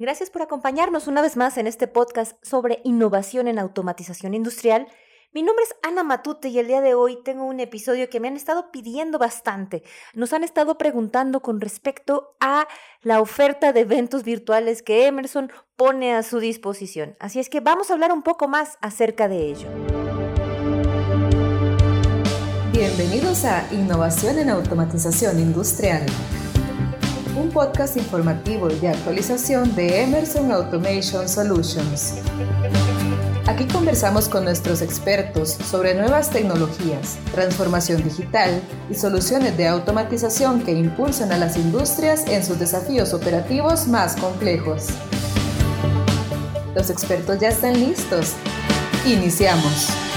Gracias por acompañarnos una vez más en este podcast sobre innovación en automatización industrial. Mi nombre es Ana Matute y el día de hoy tengo un episodio que me han estado pidiendo bastante. Nos han estado preguntando con respecto a la oferta de eventos virtuales que Emerson pone a su disposición. Así es que vamos a hablar un poco más acerca de ello. Bienvenidos a Innovación en Automatización Industrial un podcast informativo y de actualización de Emerson Automation Solutions. Aquí conversamos con nuestros expertos sobre nuevas tecnologías, transformación digital y soluciones de automatización que impulsan a las industrias en sus desafíos operativos más complejos. Los expertos ya están listos. Iniciamos.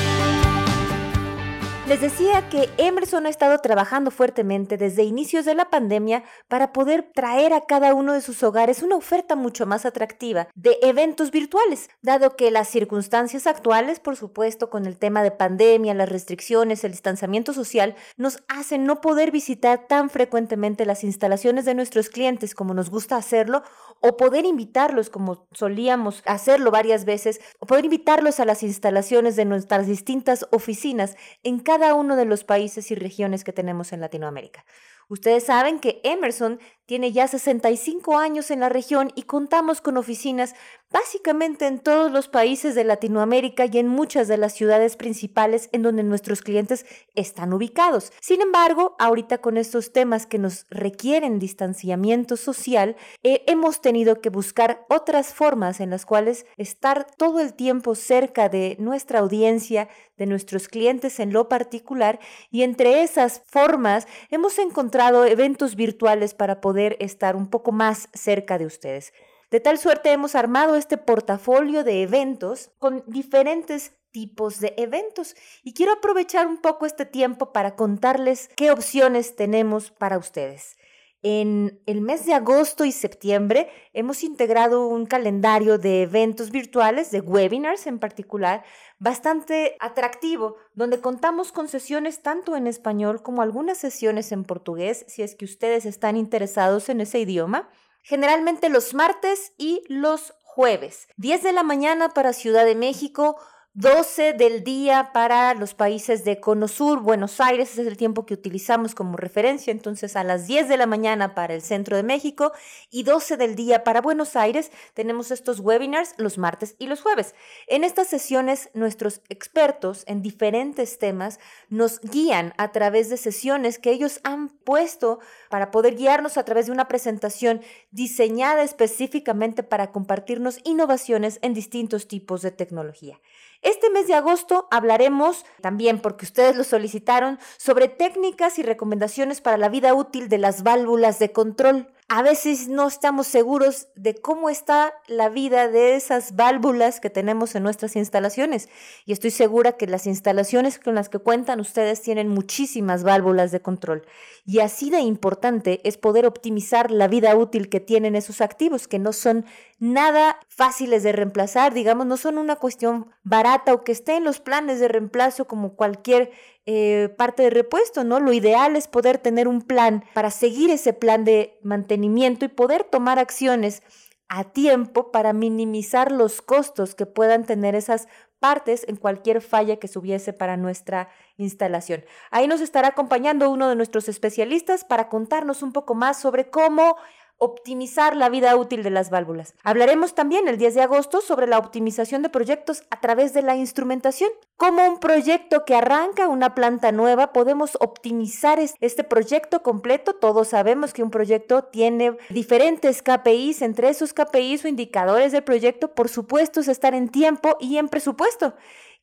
Les decía que Emerson ha estado trabajando fuertemente desde inicios de la pandemia para poder traer a cada uno de sus hogares una oferta mucho más atractiva de eventos virtuales, dado que las circunstancias actuales, por supuesto, con el tema de pandemia, las restricciones, el distanciamiento social, nos hacen no poder visitar tan frecuentemente las instalaciones de nuestros clientes como nos gusta hacerlo o poder invitarlos como solíamos hacerlo varias veces, o poder invitarlos a las instalaciones de nuestras distintas oficinas en cada uno de los países y regiones que tenemos en Latinoamérica. Ustedes saben que Emerson tiene ya 65 años en la región y contamos con oficinas básicamente en todos los países de Latinoamérica y en muchas de las ciudades principales en donde nuestros clientes están ubicados. Sin embargo, ahorita con estos temas que nos requieren distanciamiento social, eh, hemos tenido que buscar otras formas en las cuales estar todo el tiempo cerca de nuestra audiencia, de nuestros clientes en lo particular, y entre esas formas hemos encontrado eventos virtuales para poder estar un poco más cerca de ustedes. De tal suerte hemos armado este portafolio de eventos con diferentes tipos de eventos y quiero aprovechar un poco este tiempo para contarles qué opciones tenemos para ustedes. En el mes de agosto y septiembre hemos integrado un calendario de eventos virtuales, de webinars en particular, bastante atractivo, donde contamos con sesiones tanto en español como algunas sesiones en portugués, si es que ustedes están interesados en ese idioma generalmente los martes y los jueves. 10 de la mañana para Ciudad de México, 12 del día para los países de Cono Sur, Buenos Aires, es el tiempo que utilizamos como referencia, entonces a las 10 de la mañana para el centro de México y 12 del día para Buenos Aires tenemos estos webinars los martes y los jueves. En estas sesiones nuestros expertos en diferentes temas nos guían a través de sesiones que ellos han puesto para poder guiarnos a través de una presentación diseñada específicamente para compartirnos innovaciones en distintos tipos de tecnología. Este mes de agosto hablaremos, también porque ustedes lo solicitaron, sobre técnicas y recomendaciones para la vida útil de las válvulas de control a veces no estamos seguros de cómo está la vida de esas válvulas que tenemos en nuestras instalaciones. Y estoy segura que las instalaciones con las que cuentan ustedes tienen muchísimas válvulas de control. Y así de importante es poder optimizar la vida útil que tienen esos activos, que no son nada fáciles de reemplazar, digamos, no son una cuestión barata o que esté en los planes de reemplazo como cualquier eh, parte de repuesto, ¿no? Lo ideal es poder tener un plan para seguir ese plan de mantenimiento y poder tomar acciones a tiempo para minimizar los costos que puedan tener esas partes en cualquier falla que subiese para nuestra instalación. Ahí nos estará acompañando uno de nuestros especialistas para contarnos un poco más sobre cómo optimizar la vida útil de las válvulas. Hablaremos también el 10 de agosto sobre la optimización de proyectos a través de la instrumentación. Como un proyecto que arranca una planta nueva, podemos optimizar este proyecto completo. Todos sabemos que un proyecto tiene diferentes KPIs. Entre esos KPIs o indicadores del proyecto, por supuesto, es estar en tiempo y en presupuesto.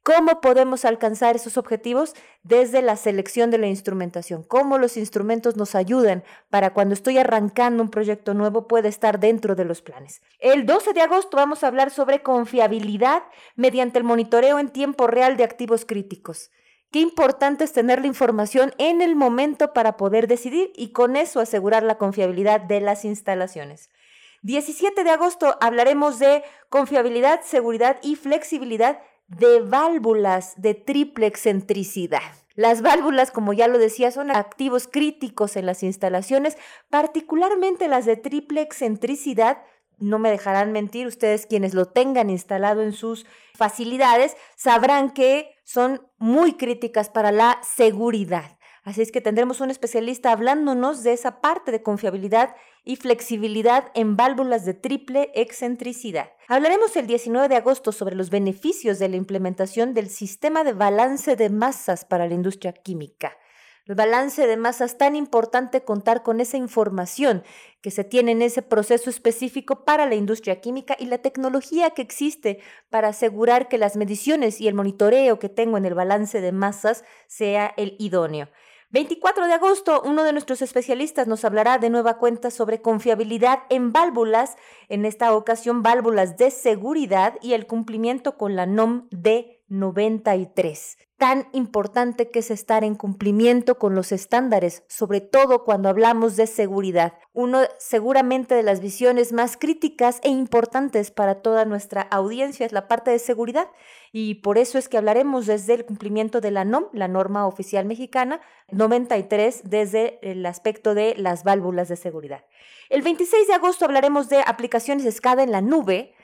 ¿Cómo podemos alcanzar esos objetivos? Desde la selección de la instrumentación. ¿Cómo los instrumentos nos ayudan para cuando estoy arrancando un proyecto nuevo puede estar dentro de los planes? El 12 de agosto vamos a hablar sobre confiabilidad mediante el monitoreo en tiempo real de activos críticos. Qué importante es tener la información en el momento para poder decidir y con eso asegurar la confiabilidad de las instalaciones. 17 de agosto hablaremos de confiabilidad, seguridad y flexibilidad de válvulas de triple excentricidad. Las válvulas, como ya lo decía, son activos críticos en las instalaciones, particularmente las de triple excentricidad no me dejarán mentir, ustedes quienes lo tengan instalado en sus facilidades sabrán que son muy críticas para la seguridad. Así es que tendremos un especialista hablándonos de esa parte de confiabilidad y flexibilidad en válvulas de triple excentricidad. Hablaremos el 19 de agosto sobre los beneficios de la implementación del sistema de balance de masas para la industria química. El balance de masas tan importante contar con esa información que se tiene en ese proceso específico para la industria química y la tecnología que existe para asegurar que las mediciones y el monitoreo que tengo en el balance de masas sea el idóneo. 24 de agosto, uno de nuestros especialistas nos hablará de nueva cuenta sobre confiabilidad en válvulas, en esta ocasión válvulas de seguridad y el cumplimiento con la NOM D93 tan importante que es estar en cumplimiento con los estándares, sobre todo cuando hablamos de seguridad. Uno seguramente de las visiones más críticas e importantes para toda nuestra audiencia es la parte de seguridad y por eso es que hablaremos desde el cumplimiento de la NOM, la norma oficial mexicana 93, desde el aspecto de las válvulas de seguridad. El 26 de agosto hablaremos de aplicaciones SCADA en la nube,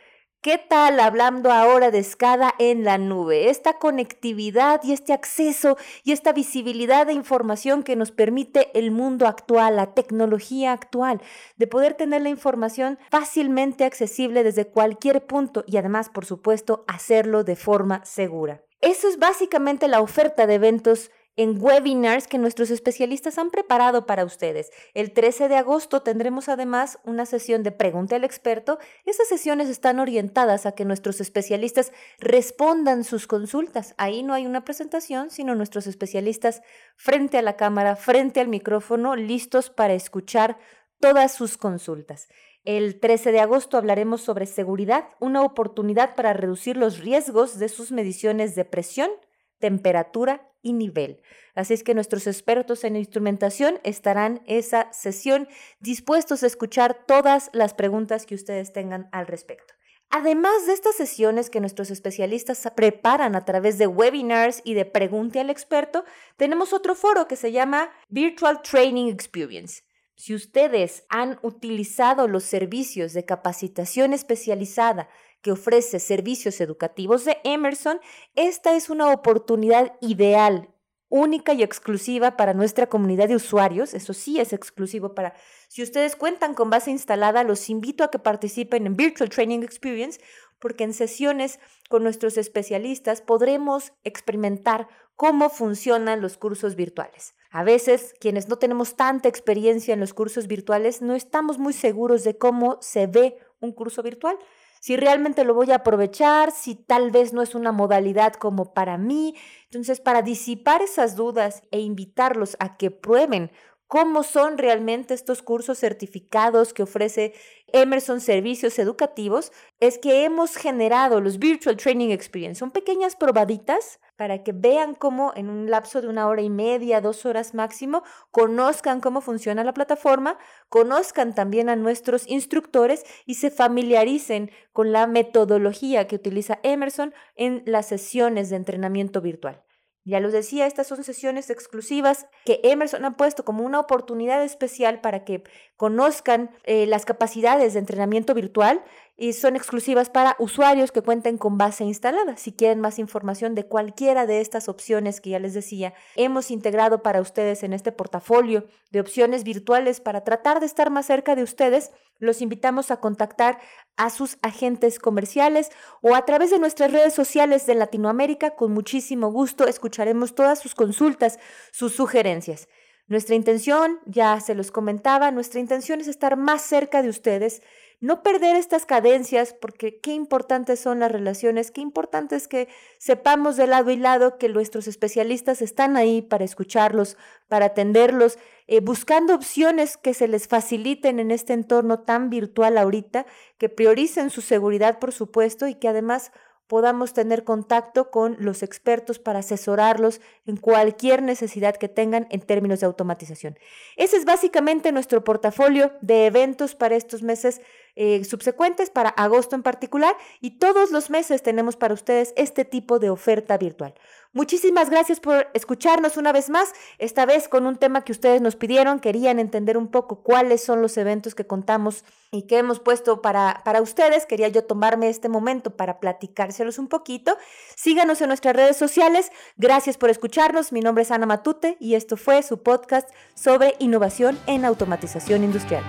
¿Qué tal hablando ahora de SCADA en la nube? Esta conectividad y este acceso y esta visibilidad de información que nos permite el mundo actual, la tecnología actual, de poder tener la información fácilmente accesible desde cualquier punto y además, por supuesto, hacerlo de forma segura. Eso es básicamente la oferta de eventos en webinars que nuestros especialistas han preparado para ustedes. El 13 de agosto tendremos además una sesión de Pregunta al experto. Estas sesiones están orientadas a que nuestros especialistas respondan sus consultas. Ahí no hay una presentación, sino nuestros especialistas frente a la cámara, frente al micrófono, listos para escuchar todas sus consultas. El 13 de agosto hablaremos sobre seguridad, una oportunidad para reducir los riesgos de sus mediciones de presión, temperatura y nivel. Así es que nuestros expertos en instrumentación estarán esa sesión dispuestos a escuchar todas las preguntas que ustedes tengan al respecto. Además de estas sesiones que nuestros especialistas preparan a través de webinars y de Pregunte al experto, tenemos otro foro que se llama Virtual Training Experience. Si ustedes han utilizado los servicios de capacitación especializada que ofrece servicios educativos de Emerson, esta es una oportunidad ideal, única y exclusiva para nuestra comunidad de usuarios. Eso sí es exclusivo para... Si ustedes cuentan con base instalada, los invito a que participen en Virtual Training Experience porque en sesiones con nuestros especialistas podremos experimentar cómo funcionan los cursos virtuales. A veces, quienes no tenemos tanta experiencia en los cursos virtuales, no estamos muy seguros de cómo se ve un curso virtual si realmente lo voy a aprovechar, si tal vez no es una modalidad como para mí. Entonces, para disipar esas dudas e invitarlos a que prueben cómo son realmente estos cursos certificados que ofrece Emerson Servicios Educativos, es que hemos generado los Virtual Training Experience. Son pequeñas probaditas para que vean cómo en un lapso de una hora y media, dos horas máximo, conozcan cómo funciona la plataforma, conozcan también a nuestros instructores y se familiaricen con la metodología que utiliza Emerson en las sesiones de entrenamiento virtual. Ya los decía, estas son sesiones exclusivas que Emerson ha puesto como una oportunidad especial para que conozcan eh, las capacidades de entrenamiento virtual y son exclusivas para usuarios que cuenten con base instalada. Si quieren más información de cualquiera de estas opciones que ya les decía, hemos integrado para ustedes en este portafolio de opciones virtuales para tratar de estar más cerca de ustedes, los invitamos a contactar a sus agentes comerciales o a través de nuestras redes sociales de Latinoamérica. Con muchísimo gusto escucharemos todas sus consultas, sus sugerencias. Nuestra intención, ya se los comentaba, nuestra intención es estar más cerca de ustedes no perder estas cadencias, porque qué importantes son las relaciones, qué importante es que sepamos de lado y lado que nuestros especialistas están ahí para escucharlos, para atenderlos, eh, buscando opciones que se les faciliten en este entorno tan virtual ahorita, que prioricen su seguridad, por supuesto, y que además podamos tener contacto con los expertos para asesorarlos en cualquier necesidad que tengan en términos de automatización. Ese es básicamente nuestro portafolio de eventos para estos meses eh, subsecuentes, para agosto en particular, y todos los meses tenemos para ustedes este tipo de oferta virtual. Muchísimas gracias por escucharnos una vez más, esta vez con un tema que ustedes nos pidieron, querían entender un poco cuáles son los eventos que contamos y que hemos puesto para, para ustedes. Quería yo tomarme este momento para platicárselos un poquito. Síganos en nuestras redes sociales. Gracias por escucharnos. Mi nombre es Ana Matute y esto fue su podcast sobre innovación en automatización industrial.